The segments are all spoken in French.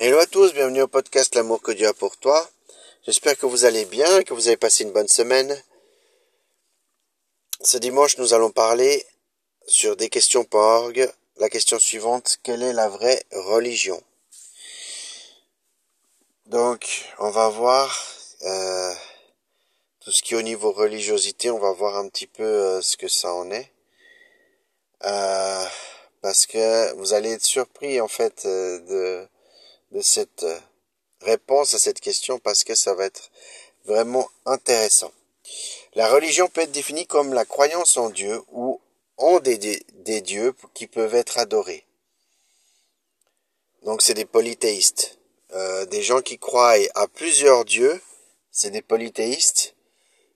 Hello à tous, bienvenue au podcast L'amour que Dieu a pour toi. J'espère que vous allez bien, que vous avez passé une bonne semaine. Ce dimanche, nous allons parler sur des questions orgue. La question suivante, quelle est la vraie religion? Donc, on va voir euh, tout ce qui est au niveau religiosité, on va voir un petit peu euh, ce que ça en est. Euh, parce que vous allez être surpris en fait euh, de, de cette euh, réponse à cette question parce que ça va être vraiment intéressant. La religion peut être définie comme la croyance en Dieu ou en des, dieux qui peuvent être adorés. Donc c'est des polythéistes. Euh, des gens qui croient à plusieurs dieux, c'est des polythéistes.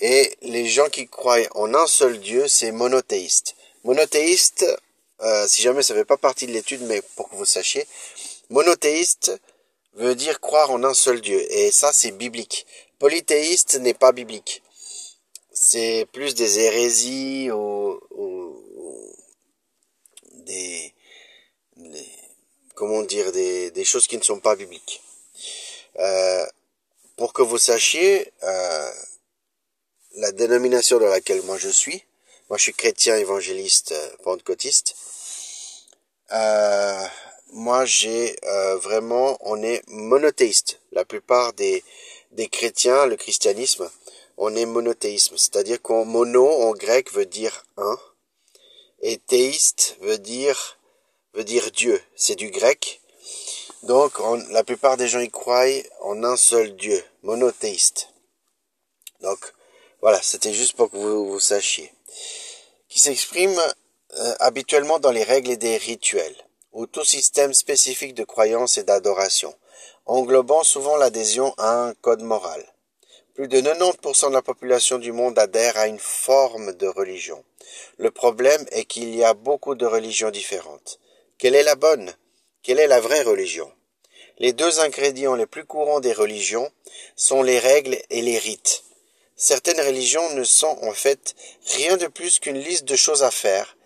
Et les gens qui croient en un seul dieu, c'est monothéistes. Monothéiste, euh, si jamais ça ne fait pas partie de l'étude, mais pour que vous sachiez, monothéiste veut dire croire en un seul Dieu, et ça c'est biblique. Polythéiste n'est pas biblique. C'est plus des hérésies ou, des, comment dire des, choses qui ne sont pas bibliques. Euh, pour que vous sachiez euh, la dénomination dans laquelle moi je suis, moi, je suis chrétien évangéliste euh, pentecôtiste. Moi, j'ai euh, vraiment, on est monothéiste. La plupart des, des chrétiens, le christianisme, on est monothéisme. C'est-à-dire qu'en mono, en grec, veut dire un. Et théiste veut dire, veut dire Dieu. C'est du grec. Donc, la plupart des gens y croient en un seul Dieu, monothéiste. Donc, voilà, c'était juste pour que vous, vous sachiez qui s'exprime euh, habituellement dans les règles et des rituels, ou tout système spécifique de croyance et d'adoration, englobant souvent l'adhésion à un code moral. Plus de 90% de la population du monde adhère à une forme de religion. Le problème est qu'il y a beaucoup de religions différentes. Quelle est la bonne? Quelle est la vraie religion? Les deux ingrédients les plus courants des religions sont les règles et les rites. Certaines religions ne sont en fait rien de plus qu'une liste de choses à faire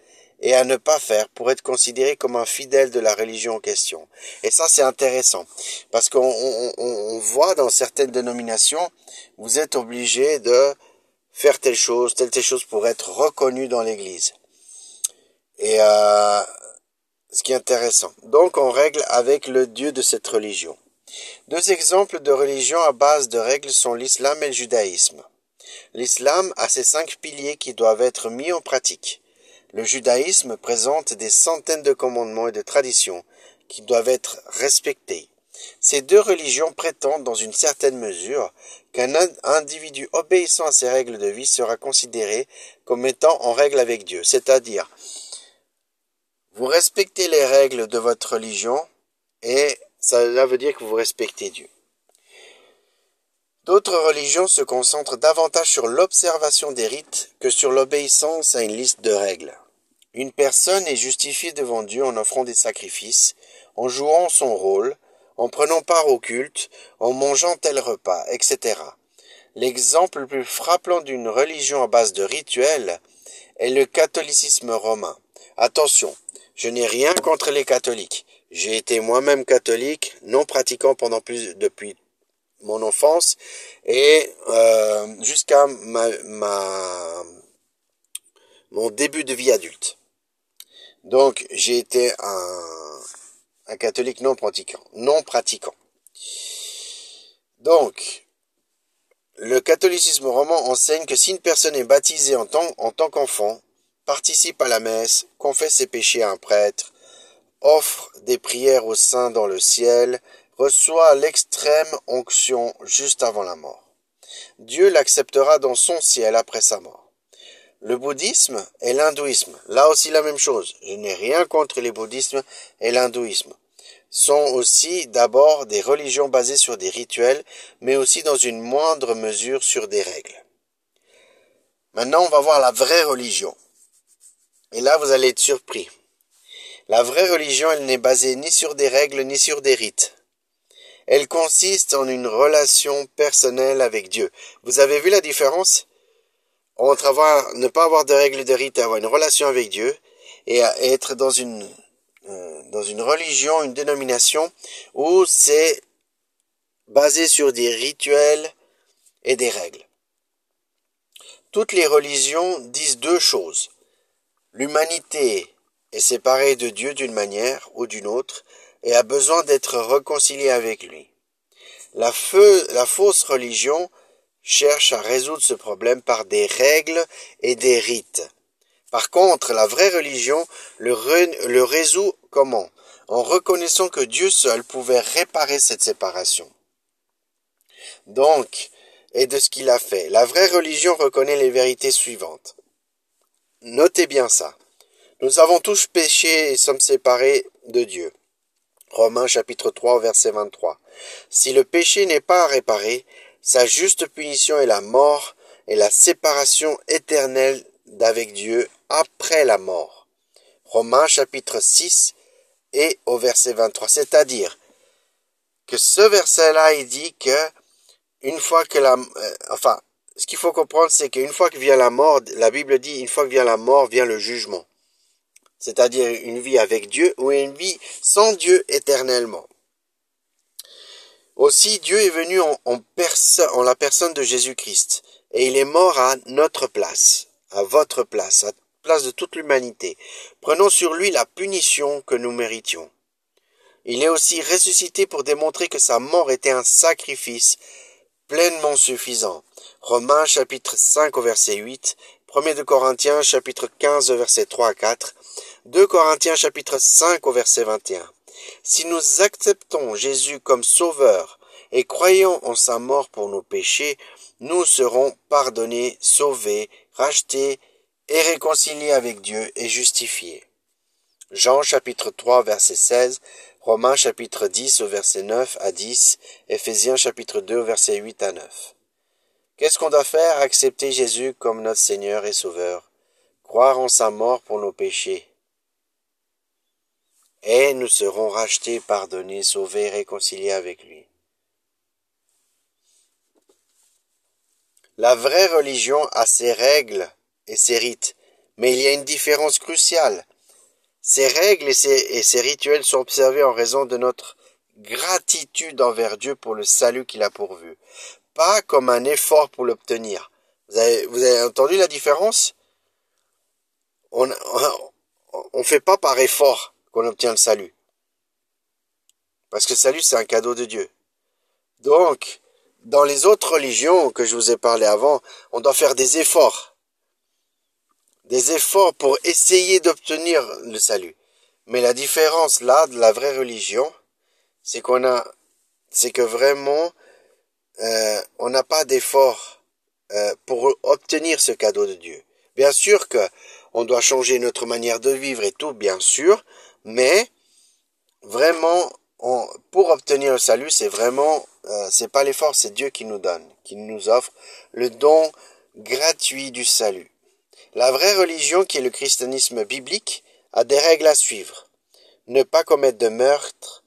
et à ne pas faire pour être considéré comme un fidèle de la religion en question. Et ça, c'est intéressant, parce qu'on voit dans certaines dénominations, vous êtes obligé de faire telle chose, telle telle chose pour être reconnu dans l'Église. Et euh, ce qui est intéressant. Donc, on règle avec le Dieu de cette religion. Deux exemples de religion à base de règles sont l'islam et le judaïsme. L'islam a ses cinq piliers qui doivent être mis en pratique. Le judaïsme présente des centaines de commandements et de traditions qui doivent être respectés. Ces deux religions prétendent dans une certaine mesure qu'un individu obéissant à ces règles de vie sera considéré comme étant en règle avec Dieu, c'est-à-dire vous respectez les règles de votre religion et cela veut dire que vous respectez Dieu. D'autres religions se concentrent davantage sur l'observation des rites que sur l'obéissance à une liste de règles. Une personne est justifiée devant Dieu en offrant des sacrifices, en jouant son rôle, en prenant part au culte, en mangeant tel repas, etc. L'exemple le plus frappant d'une religion à base de rituels est le catholicisme romain. Attention, je n'ai rien contre les catholiques. J'ai été moi-même catholique, non pratiquant pendant plus depuis mon enfance et euh, jusqu'à mon début de vie adulte. Donc j'ai été un, catholique non pratiquant, non pratiquant. Donc le catholicisme roman enseigne que si une personne est baptisée en tant, en tant qu'enfant, participe à la messe, confesse ses péchés à un prêtre, offre des prières au saint dans le ciel, reçoit l'extrême onction juste avant la mort. Dieu l'acceptera dans son ciel après sa mort. Le bouddhisme et l'hindouisme, là aussi la même chose. Je n'ai rien contre les bouddhismes et l'hindouisme. Sont aussi d'abord des religions basées sur des rituels, mais aussi dans une moindre mesure sur des règles. Maintenant, on va voir la vraie religion. Et là, vous allez être surpris. La vraie religion, elle n'est basée ni sur des règles ni sur des rites. Elle consiste en une relation personnelle avec Dieu. Vous avez vu la différence? Entre avoir, ne pas avoir de règles de rite avoir une relation avec Dieu et être dans une euh, dans une religion, une dénomination où c'est basé sur des rituels et des règles. Toutes les religions disent deux choses. L'humanité est séparée de Dieu d'une manière ou d'une autre et a besoin d'être réconciliée avec lui. La fausse religion cherche à résoudre ce problème par des règles et des rites. Par contre, la vraie religion le, résout comment? En reconnaissant que Dieu seul pouvait réparer cette séparation. Donc, et de ce qu'il a fait. La vraie religion reconnaît les vérités suivantes. Notez bien ça. Nous avons tous péché et sommes séparés de Dieu. Romains chapitre 3 verset 23. Si le péché n'est pas réparé, sa juste punition est la mort et la séparation éternelle d'avec Dieu après la mort. Romains chapitre 6 et au verset 23. C'est-à-dire que ce verset-là, il dit que une fois que la, euh, enfin, ce qu'il faut comprendre, c'est qu'une fois que vient la mort, la Bible dit, une fois que vient la mort, vient le jugement. C'est-à-dire une vie avec Dieu ou une vie sans Dieu éternellement. Aussi, Dieu est venu en, en, en la personne de Jésus-Christ, et il est mort à notre place, à votre place, à place de toute l'humanité, prenant sur lui la punition que nous méritions. Il est aussi ressuscité pour démontrer que sa mort était un sacrifice pleinement suffisant. Romains chapitre 5 au verset 8, 1 de Corinthiens chapitre 15 au verset 3 à 4, 2 Corinthiens chapitre 5 au verset 21. Si nous acceptons Jésus comme sauveur et croyons en sa mort pour nos péchés, nous serons pardonnés, sauvés, rachetés et réconciliés avec Dieu et justifiés. Jean chapitre 3 verset 16, Romains chapitre 10 au verset 9 à 10, Ephésiens chapitre 2 au verset 8 à 9. Qu'est-ce qu'on doit faire? Accepter Jésus comme notre Seigneur et Sauveur, croire en sa mort pour nos péchés. Et nous serons rachetés, pardonnés, sauvés, réconciliés avec lui. La vraie religion a ses règles et ses rites, mais il y a une différence cruciale. Ces règles et ces, rituels sont observés en raison de notre gratitude envers Dieu pour le salut qu'il a pourvu, pas comme un effort pour l'obtenir. Vous avez entendu la différence? On ne fait pas par effort qu'on obtient le salut. Parce que le salut, c'est un cadeau de Dieu. Donc, dans les autres religions que je vous ai parlé avant, on doit faire des efforts des efforts pour essayer d'obtenir le salut. Mais la différence là de la vraie religion, c'est qu'on a, c'est que vraiment, euh, on n'a pas d'effort euh, pour obtenir ce cadeau de Dieu. Bien sûr que on doit changer notre manière de vivre et tout, bien sûr, mais vraiment, pour obtenir le salut, c'est vraiment, euh, c'est pas l'effort, c'est Dieu qui nous donne, qui nous offre le don gratuit du salut. La vraie religion, qui est le christianisme biblique, a des règles à suivre. Ne pas commettre de meurtre,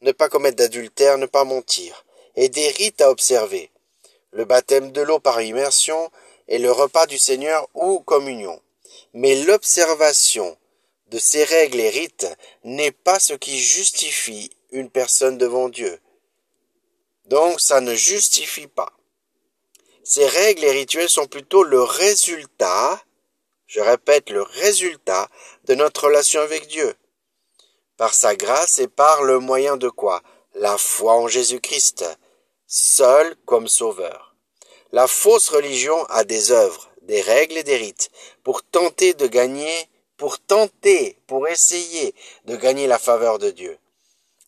ne pas commettre d'adultère, ne pas mentir, et des rites à observer. Le baptême de l'eau par immersion et le repas du Seigneur ou communion. Mais l'observation de ces règles et rites n'est pas ce qui justifie une personne devant Dieu. Donc ça ne justifie pas. Ces règles et rituels sont plutôt le résultat je répète, le résultat de notre relation avec Dieu. Par sa grâce et par le moyen de quoi? La foi en Jésus-Christ, seul comme sauveur. La fausse religion a des œuvres, des règles et des rites pour tenter de gagner, pour tenter, pour essayer de gagner la faveur de Dieu.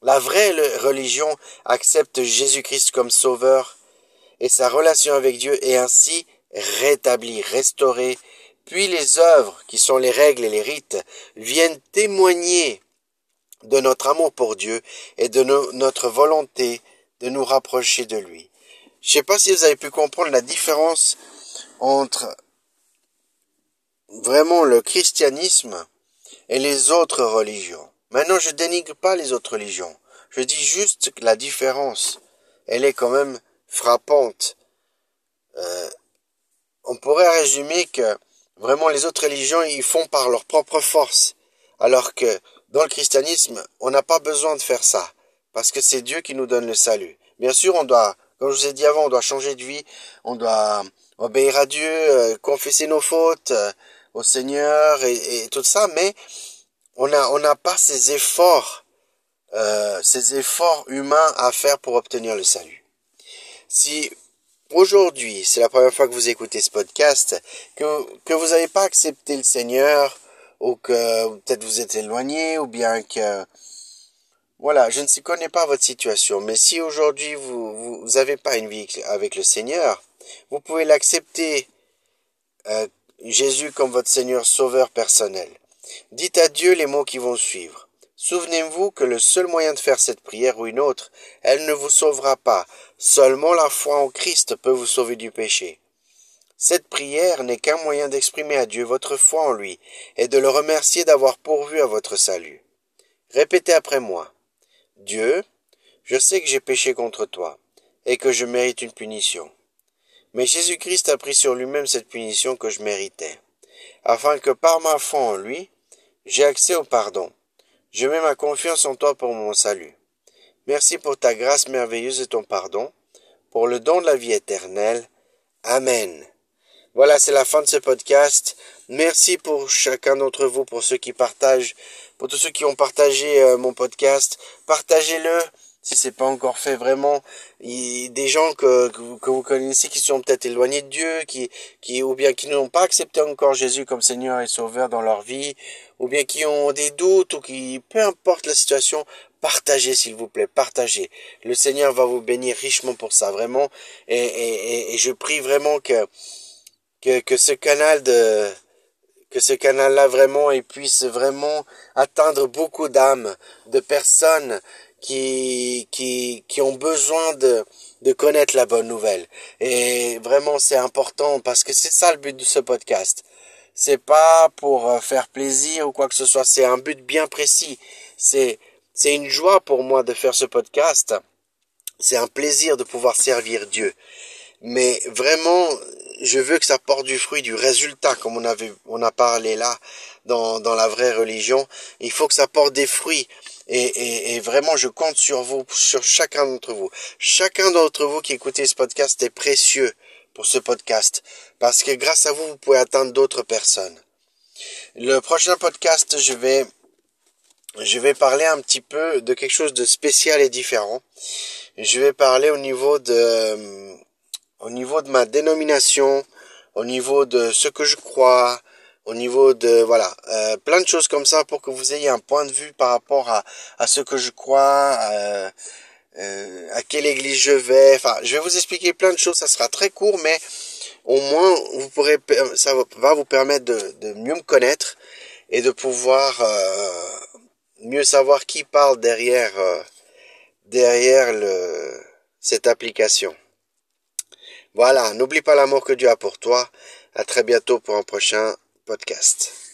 La vraie religion accepte Jésus-Christ comme sauveur et sa relation avec Dieu est ainsi rétablie, restaurée puis les œuvres, qui sont les règles et les rites, viennent témoigner de notre amour pour Dieu et de notre volonté de nous rapprocher de lui. Je ne sais pas si vous avez pu comprendre la différence entre vraiment le christianisme et les autres religions. Maintenant, je dénigre pas les autres religions. Je dis juste que la différence, elle est quand même frappante. Euh, on pourrait résumer que Vraiment, les autres religions, ils font par leur propre force. Alors que dans le christianisme, on n'a pas besoin de faire ça, parce que c'est Dieu qui nous donne le salut. Bien sûr, on doit, comme je vous ai dit avant, on doit changer de vie, on doit obéir à Dieu, euh, confesser nos fautes euh, au Seigneur et, tout ça, mais on n'a on n'a pas ces efforts, euh, ces efforts humains à faire pour obtenir le salut. Si aujourd'hui, c'est la première fois que vous écoutez ce podcast, que, que vous n'avez pas accepté le Seigneur, ou que peut-être vous êtes éloigné, ou bien que... Voilà, je ne connais pas votre situation, mais si aujourd'hui vous n'avez pas une vie avec le Seigneur, vous pouvez l'accepter, euh, Jésus comme votre Seigneur Sauveur personnel. Dites à Dieu les mots qui vont suivre. Souvenez-vous que le seul moyen de faire cette prière ou une autre, elle ne vous sauvera pas. Seulement la foi en Christ peut vous sauver du péché. Cette prière n'est qu'un moyen d'exprimer à Dieu votre foi en lui et de le remercier d'avoir pourvu à votre salut. Répétez après moi. Dieu, je sais que j'ai péché contre toi et que je mérite une punition. Mais Jésus-Christ a pris sur lui-même cette punition que je méritais, afin que par ma foi en lui, j'ai accès au pardon. Je mets ma confiance en toi pour mon salut. Merci pour ta grâce merveilleuse et ton pardon, pour le don de la vie éternelle. Amen. Voilà, c'est la fin de ce podcast. Merci pour chacun d'entre vous, pour ceux qui partagent, pour tous ceux qui ont partagé euh, mon podcast. Partagez-le si c'est pas encore fait vraiment. Il, des gens que, que, vous, connaissez qui sont peut-être éloignés de Dieu, qui, qui, ou bien qui n'ont pas accepté encore Jésus comme Seigneur et Sauveur dans leur vie, ou bien qui ont des doutes, ou qui, peu importe la situation, partagez s'il vous plaît, partagez. Le Seigneur va vous bénir richement pour ça, vraiment. Et, et, et je prie vraiment que que, que ce canal de que ce canal-là vraiment il puisse vraiment atteindre beaucoup d'âmes, de personnes qui, qui, qui ont besoin de, de connaître la bonne nouvelle. Et vraiment, c'est important parce que c'est ça le but de ce podcast. C'est pas pour euh, faire plaisir ou quoi que ce soit. C'est un but bien précis. C'est, c'est une joie pour moi de faire ce podcast. C'est un plaisir de pouvoir servir Dieu. Mais vraiment, je veux que ça porte du fruit, du résultat, comme on avait, on a parlé là, dans, dans la vraie religion. Il faut que ça porte des fruits. Et, et, et vraiment, je compte sur vous, sur chacun d'entre vous. Chacun d'entre vous qui écoutez ce podcast est précieux pour ce podcast. Parce que grâce à vous, vous pouvez atteindre d'autres personnes. Le prochain podcast, je vais, je vais parler un petit peu de quelque chose de spécial et différent. Je vais parler au niveau de, au niveau de ma dénomination, au niveau de ce que je crois, au niveau de voilà euh, plein de choses comme ça pour que vous ayez un point de vue par rapport à, à ce que je crois, euh, euh, à quelle église je vais. Enfin, je vais vous expliquer plein de choses. Ça sera très court, mais au moins vous pourrez ça va vous permettre de, de mieux me connaître et de pouvoir euh, mieux savoir qui parle derrière derrière le cette application. Voilà, n'oublie pas l'amour que Dieu a pour toi. À très bientôt pour un prochain podcast.